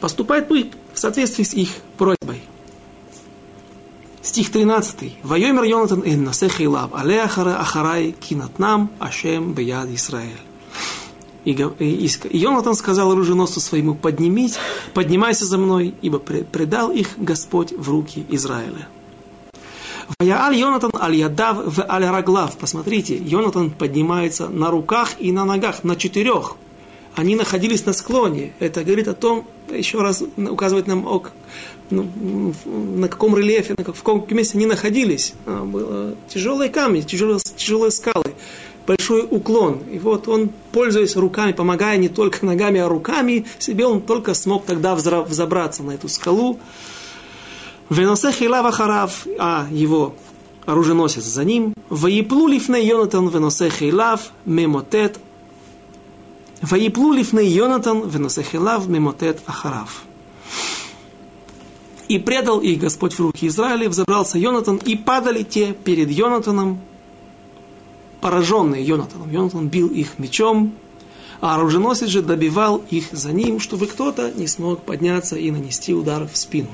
[SPEAKER 1] поступает в соответствии с их просьбой – Стих 13. Вайомер Йонатан эн насех илав, але ахарай кинатнам ашем беяд Исраэль. И, и, и Йонатан сказал оруженосцу своему, поднимись, поднимайся за мной, ибо предал их Господь в руки Израиля. Ваяаль Йонатан аль ядав в аль раглав. Посмотрите, Йонатан поднимается на руках и на ногах, на четырех. Они находились на склоне. Это говорит о том, еще раз указывает нам о ну, на каком рельефе, на в каком месте они находились. А, было тяжелые камни, тяжелые, тяжелые скалы, большой уклон. И вот он, пользуясь руками, помогая не только ногами, а руками себе, он только смог тогда взобраться на эту скалу. Веносе хилава харав, а его оруженосец за ним. Ваиплу лифне Йонатан веносе хилав мемотет. Ваиплу лифне Йонатан веносе хилав мемотет ахарав. И предал их Господь в руки Израиля, взобрался Йонатан, и падали те перед Йонатаном, пораженные Йонатаном. Йонатан бил их мечом. а оруженосец же добивал их за ним, чтобы кто-то не смог подняться и нанести удар в спину.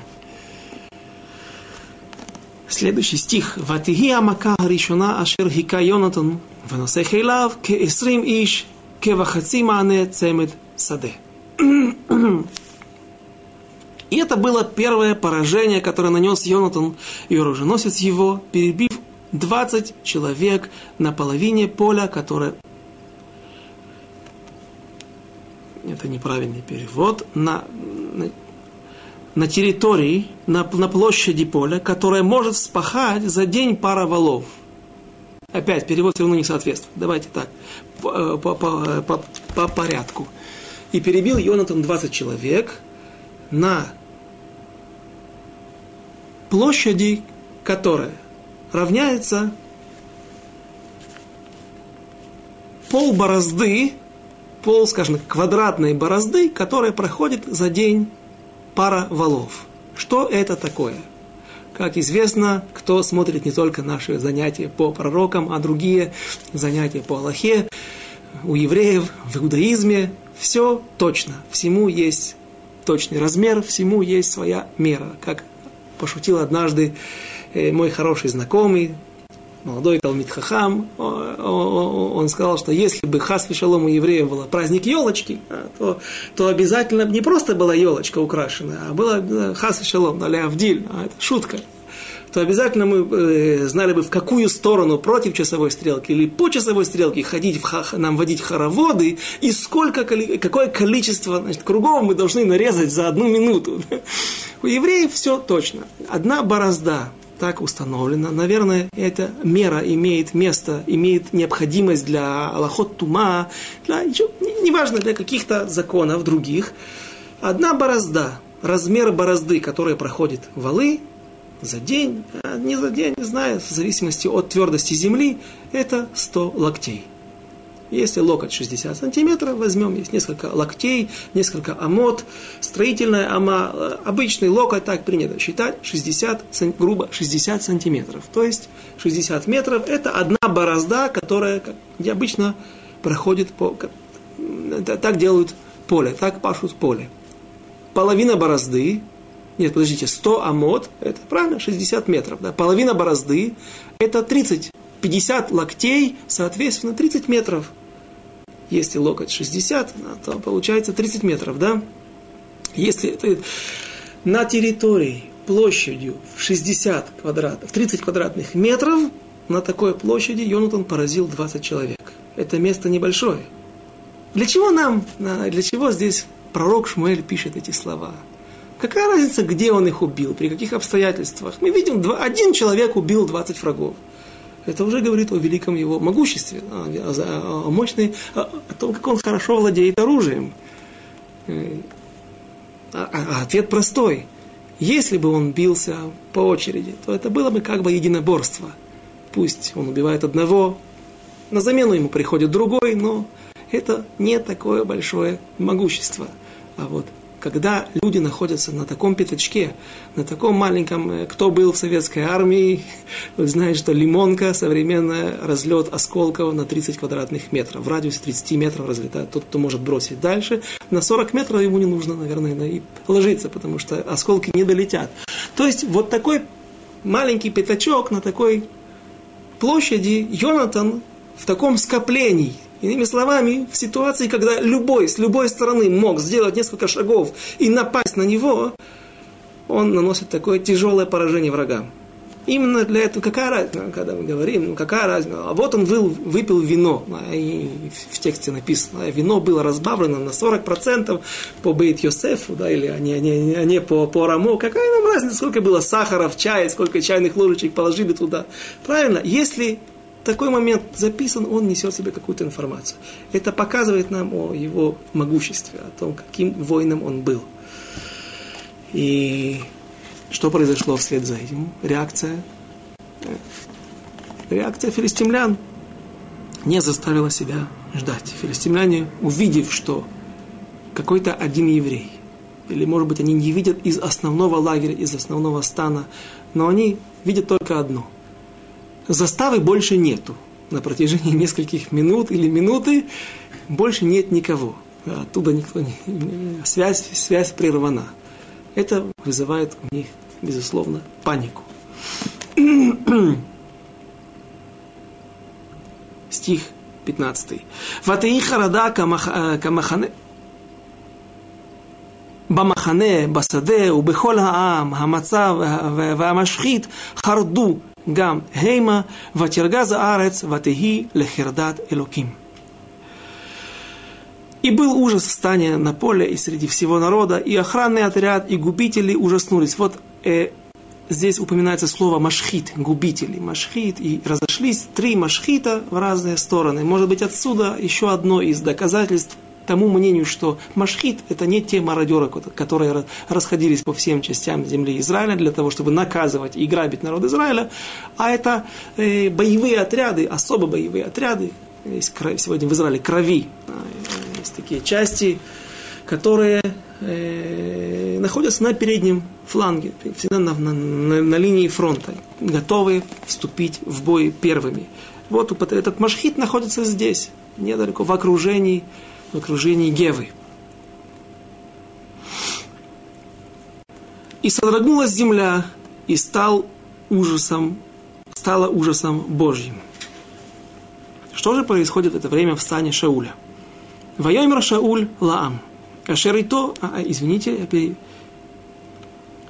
[SPEAKER 1] Следующий стих. «Ватихи амака ришона ашер хика Йонатан веносе хейлав ке эсрим иш ке вахаци маане цемет саде». И это было первое поражение, которое нанес Йонатан и оруженосец его, перебив 20 человек на половине поля, которое... Это неправильный перевод. На, на, на территории, на, на площади поля, которая может спахать за день пара валов. Опять, перевод все равно не соответствует. Давайте так, по, по, по, по, по порядку. И перебил Йонатан 20 человек на площади, которая равняется пол борозды, пол, скажем, квадратной борозды, которая проходит за день пара валов. Что это такое? Как известно, кто смотрит не только наши занятия по пророкам, а другие занятия по Аллахе, у евреев, в иудаизме, все точно. Всему есть точный размер, всему есть своя мера. Как пошутил однажды э, мой хороший знакомый, молодой Талмит Хахам, он сказал, что если бы Хас Шалом у евреев был праздник елочки, а, то, то обязательно не просто была елочка украшенная, а была Хас Шалом, или Авдиль, а это шутка то обязательно мы э, знали бы, в какую сторону против часовой стрелки или по часовой стрелке ходить, в ха, нам водить хороводы, и сколько, какое количество значит, кругов мы должны нарезать за одну минуту. У евреев все точно. Одна борозда, так установлено. Наверное, эта мера имеет место, имеет необходимость для Аллахот Тума, для, неважно, для каких-то законов других. Одна борозда, размер борозды, которая проходит валы, за день, а не за день, не знаю, в зависимости от твердости земли, это 100 локтей. Если локоть 60 сантиметров, возьмем, есть несколько локтей, несколько амот, строительная ама, э, обычный локоть, так принято считать, 60, грубо 60 сантиметров. То есть 60 метров – это одна борозда, которая как обычно проходит по... Так делают поле, так пашут поле. Половина борозды нет, подождите, 100 амод, это правильно, 60 метров. Да? Половина борозды, это 30, 50 локтей, соответственно, 30 метров. Если локоть 60, то получается 30 метров, да? Если это на территории площадью в 60 квадратов, 30 квадратных метров, на такой площади Йонатан поразил 20 человек. Это место небольшое. Для чего нам, для чего здесь пророк Шмуэль пишет эти слова? Какая разница, где он их убил, при каких обстоятельствах? Мы видим, два, один человек убил 20 врагов. Это уже говорит о великом его могуществе, о, о, мощной, о, о том, как он хорошо владеет оружием. Э, а, а ответ простой. Если бы он бился по очереди, то это было бы как бы единоборство. Пусть он убивает одного, на замену ему приходит другой, но это не такое большое могущество. А вот когда люди находятся на таком пятачке, на таком маленьком, э, кто был в советской армии, вы знаете, что лимонка, современная, разлет осколков на 30 квадратных метров. В радиусе 30 метров разлетает тот, кто может бросить дальше. На 40 метров ему не нужно, наверное, и ложиться, потому что осколки не долетят. То есть вот такой маленький пятачок на такой площади Йонатан в таком скоплении Иными словами, в ситуации, когда любой с любой стороны мог сделать несколько шагов и напасть на него, он наносит такое тяжелое поражение врагам. Именно для этого, какая разница, когда мы говорим, ну какая разница, а вот он выл, выпил вино, и в тексте написано, вино было разбавлено на 40% по Бейт Йосефу, да, или а не, не, а не по, по Рамо, какая нам разница, сколько было сахара в чае, сколько чайных ложечек положили туда. Правильно, если такой момент записан, он несет в себе какую-то информацию. Это показывает нам о его могуществе, о том, каким воином он был. И что произошло вслед за этим? Реакция. Реакция филистимлян не заставила себя ждать. Филистимляне, увидев, что какой-то один еврей, или, может быть, они не видят из основного лагеря, из основного стана, но они видят только одно – заставы больше нету. на протяжении нескольких минут или минуты больше нет никого. Оттуда никто не... Связь, связь прервана. Это вызывает у них, безусловно, панику. Стих 15. Ватеи харада камахане במחנה, בשדה ובכל העם, המצב והמשחית חרדו גם המה, ותרגז הארץ ותהי לחרדת אלוקים. И был ужас в стане на поле и среди всего народа, и охранный отряд, и губители ужаснулись. Вот э, здесь упоминается слово машхит, губители, машхит, и разошлись три машхита в разные стороны. Может быть, отсюда еще одно из доказательств тому мнению, что Машхит – это не те мародеры, которые расходились по всем частям земли Израиля для того, чтобы наказывать и грабить народ Израиля, а это э, боевые отряды, особо боевые отряды. Есть сегодня в Израиле крови. Есть такие части, которые э, находятся на переднем фланге, всегда на, на, на, на линии фронта, готовы вступить в бой первыми. Вот этот Машхит находится здесь, недалеко, в окружении в окружении Гевы. И содрогнулась земля, и стал ужасом, стала ужасом Божьим. Что же происходит в это время в стане Шауля? Вайомер Шауль Лаам. Кашер и то, а, а, извините.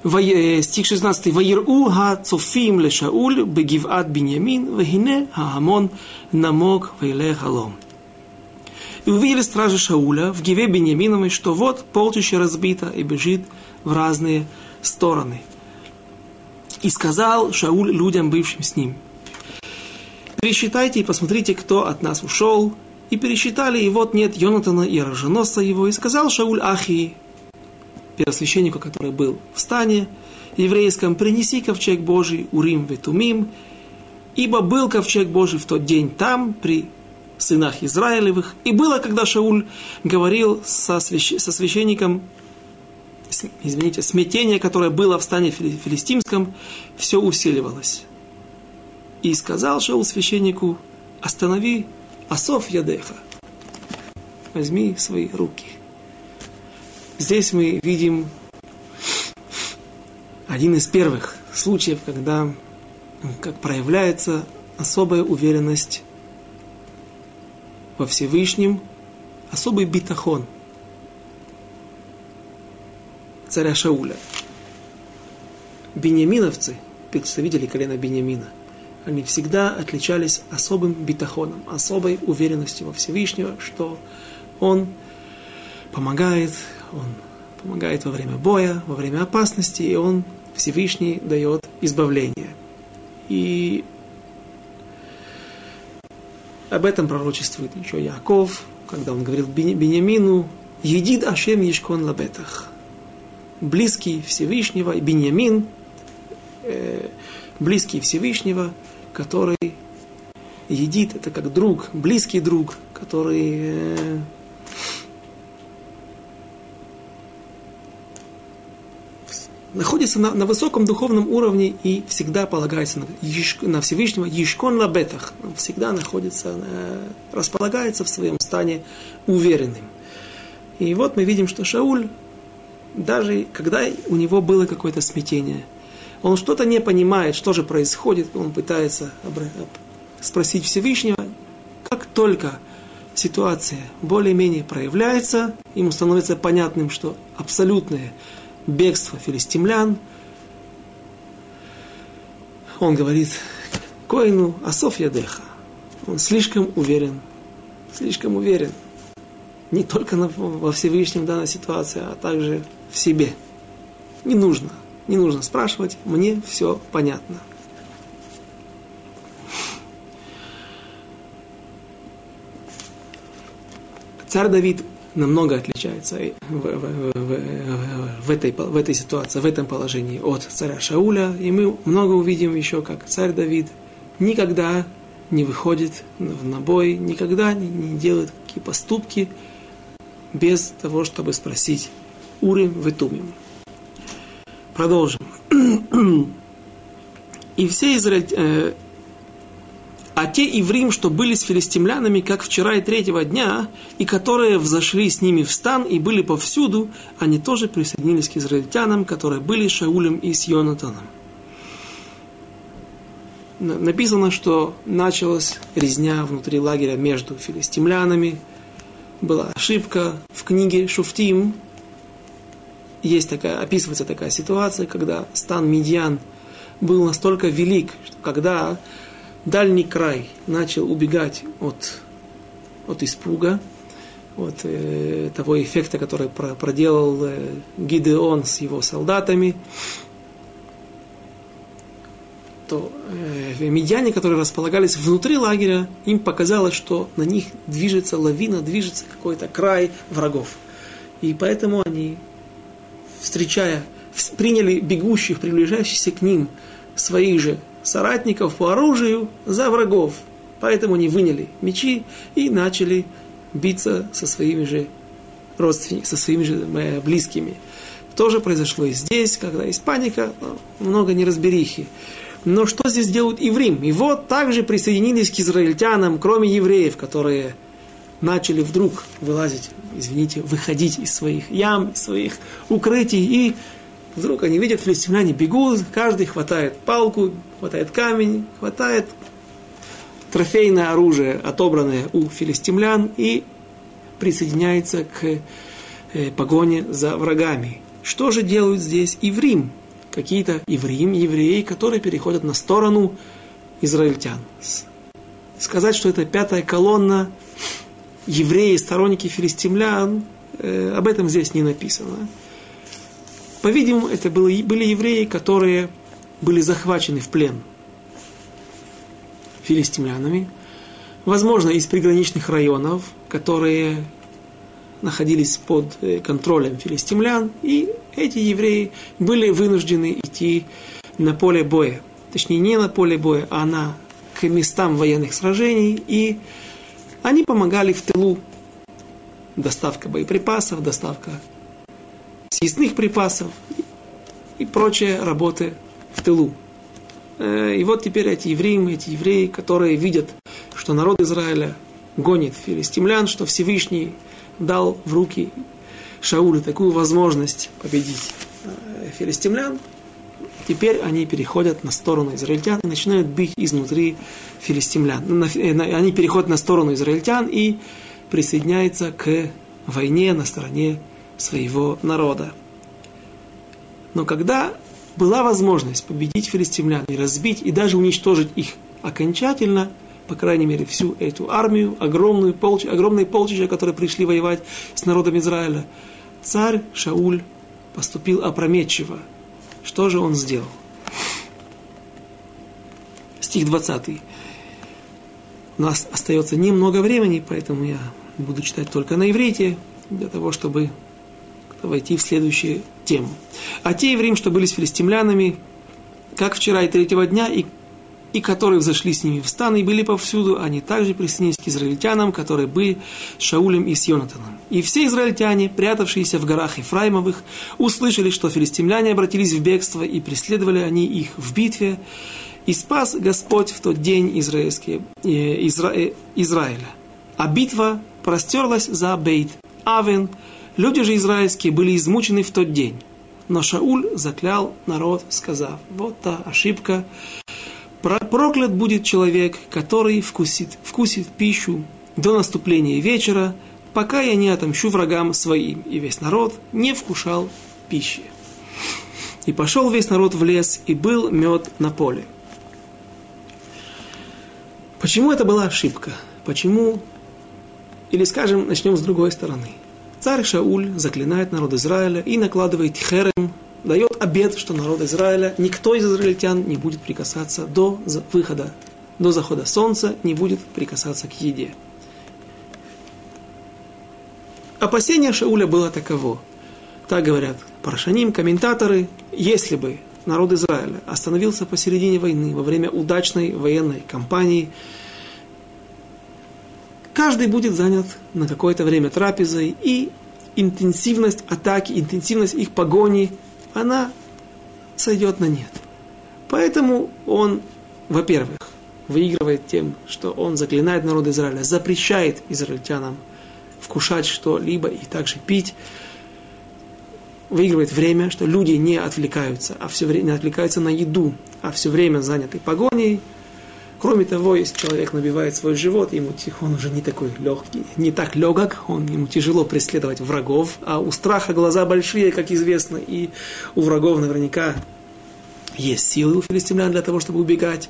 [SPEAKER 1] Вай, стих 16. Ваиру ха цофим ле Шауль бегиват Биньямин, вахине ха хамон намок вейлех алом. И увидели стражи Шауля в Гиве Беньяминовой, что вот полчище разбито и бежит в разные стороны. И сказал Шауль людям, бывшим с ним, пересчитайте и посмотрите, кто от нас ушел. И пересчитали, и вот нет Йонатана и оруженосца его. И сказал Шауль Ахи, первосвященнику, который был в стане еврейском, принеси ковчег Божий, Урим Ветумим, ибо был ковчег Божий в тот день там, при сынах Израилевых. И было, когда Шауль говорил со, свящ... со священником, извините, смятение, которое было в стане филистимском, все усиливалось. И сказал Шаул священнику, останови Асов Ядеха, возьми свои руки. Здесь мы видим один из первых случаев, когда как проявляется особая уверенность во Всевышнем особый битахон царя Шауля. Беньяминовцы, представители колена Беньямина, они всегда отличались особым битахоном, особой уверенностью во Всевышнего, что он помогает, он помогает во время боя, во время опасности, и он Всевышний дает избавление. И об этом пророчествует еще Яков, когда он говорил Беньямину, «Едид Ашем Ешкон Лабетах». Близкий Всевышнего, Беньямин, э, близкий Всевышнего, который едит, это как друг, близкий друг, который э, находится на, на высоком духовном уровне и всегда полагается на, на Всевышнего, Ешкон Лабетах, он всегда находится, э, располагается в своем стане уверенным. И вот мы видим, что Шауль, даже когда у него было какое-то смятение, он что-то не понимает, что же происходит, он пытается спросить Всевышнего, как только ситуация более-менее проявляется, ему становится понятным, что абсолютное бегство филистимлян, он говорит Коину Асоф Ядеха. Он слишком уверен, слишком уверен. Не только во Всевышнем данной ситуации, а также в себе. Не нужно, не нужно спрашивать, мне все понятно. Царь Давид намного отличается в, в, в, в, этой, в этой ситуации, в этом положении от царя Шауля. И мы много увидим еще, как царь Давид никогда не выходит на бой, никогда не, делает какие поступки без того, чтобы спросить Урим Ветумим. Продолжим. И все израиль... А те иврим, что были с филистимлянами, как вчера и третьего дня, и которые взошли с ними в стан и были повсюду, они тоже присоединились к израильтянам, которые были с Шаулем и с Йонатаном. Написано, что началась резня внутри лагеря между филистимлянами. Была ошибка в книге Шуфтим. Есть такая, описывается такая ситуация, когда стан Медьян был настолько велик, что когда дальний край начал убегать от, от испуга, от э, того эффекта, который про, проделал э, Гидеон с его солдатами, то э, медиане, которые располагались внутри лагеря, им показалось, что на них движется лавина, движется какой-то край врагов. И поэтому они, встречая, приняли бегущих, приближающихся к ним своих же соратников по оружию за врагов. Поэтому они выняли мечи и начали биться со своими же родственниками, со своими же э, близкими. Тоже произошло и здесь, когда есть паника, много неразберихи. Но что здесь делают иврим? И вот также присоединились к израильтянам, кроме евреев, которые начали вдруг вылазить, извините, выходить из своих ям, из своих укрытий и Вдруг они видят, филистимляне бегут, каждый хватает палку, хватает камень, хватает трофейное оружие, отобранное у филистимлян, и присоединяется к э, погоне за врагами. Что же делают здесь иврим? Какие-то иврим, евреи, которые переходят на сторону израильтян. Сказать, что это пятая колонна, евреи, сторонники филистимлян, э, об этом здесь не написано. По-видимому, это были, были евреи, которые были захвачены в плен филистимлянами, возможно, из приграничных районов, которые находились под э, контролем филистимлян, и эти евреи были вынуждены идти на поле боя. Точнее, не на поле боя, а на, к местам военных сражений, и они помогали в тылу. Доставка боеприпасов, доставка съестных припасов и прочие работы в тылу. Э, и вот теперь эти евреи, эти евреи, которые видят, что народ Израиля гонит филистимлян, что Всевышний дал в руки Шаулю такую возможность победить э, филистимлян, теперь они переходят на сторону израильтян и начинают бить изнутри филистимлян. Э, они переходят на сторону израильтян и присоединяются к войне на стороне своего народа. Но когда была возможность победить филистимлян и разбить и даже уничтожить их окончательно, по крайней мере, всю эту армию, огромную полч... огромные полчища, которые пришли воевать с народом Израиля, царь Шауль поступил опрометчиво. Что же он сделал? Стих 20. У нас остается немного времени, поэтому я буду читать только на иврите, для того, чтобы войти в следующую тему. А те евреи, что были с филистимлянами, как вчера и третьего дня, и, и которые взошли с ними в стан и были повсюду, они также присоединились к израильтянам, которые были с Шаулем и с Йонатаном. И все израильтяне, прятавшиеся в горах Ефраимовых, услышали, что филистимляне обратились в бегство, и преследовали они их в битве, и спас Господь в тот день израильский, э, Изра, э, Израиля. А битва простерлась за Бейт Авен, Люди же израильские были измучены в тот день. Но Шауль заклял народ, сказав, вот та ошибка, проклят будет человек, который вкусит, вкусит пищу до наступления вечера, пока я не отомщу врагам своим. И весь народ не вкушал пищи. И пошел весь народ в лес, и был мед на поле. Почему это была ошибка? Почему? Или, скажем, начнем с другой стороны. Царь Шауль заклинает народ Израиля и накладывает херем, дает обед, что народ Израиля, никто из израильтян не будет прикасаться до выхода, до захода солнца, не будет прикасаться к еде. Опасение Шауля было таково. Так говорят парашаним, комментаторы, если бы народ Израиля остановился посередине войны во время удачной военной кампании, каждый будет занят на какое-то время трапезой, и интенсивность атаки, интенсивность их погони, она сойдет на нет. Поэтому он, во-первых, выигрывает тем, что он заклинает народ Израиля, запрещает израильтянам вкушать что-либо и также пить, выигрывает время, что люди не отвлекаются, а все время не отвлекаются на еду, а все время заняты погоней. Кроме того, если человек набивает свой живот, ему он уже не такой легкий, не так легок, он, ему тяжело преследовать врагов, а у страха глаза большие, как известно, и у врагов наверняка есть силы у филистимлян для того, чтобы убегать.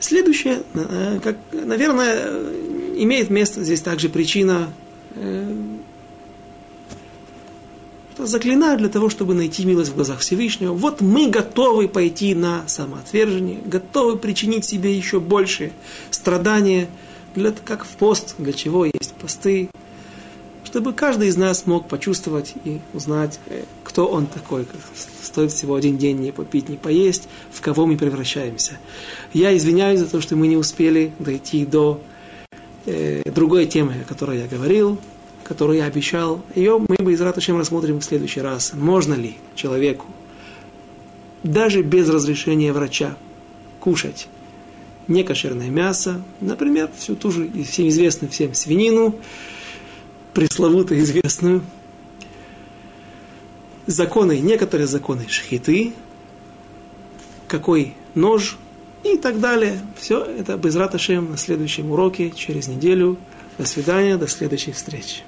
[SPEAKER 1] Следующее, э, как, наверное, имеет место здесь также причина э, заклинают для того, чтобы найти милость в глазах Всевышнего. Вот мы готовы пойти на самоотвержение, готовы причинить себе еще больше страдания, для, как в пост, для чего есть посты, чтобы каждый из нас мог почувствовать и узнать, э, кто он такой. Стоит всего один день не попить, не поесть, в кого мы превращаемся. Я извиняюсь за то, что мы не успели дойти до э, другой темы, о которой я говорил, которую я обещал, ее мы бы из Ратушем рассмотрим в следующий раз. Можно ли человеку, даже без разрешения врача, кушать некошерное мясо, например, всю ту же всем известную всем свинину, пресловутую известную, законы, некоторые законы шхиты, какой нож и так далее. Все это без Раташем на следующем уроке через неделю. До свидания, до следующих встреч.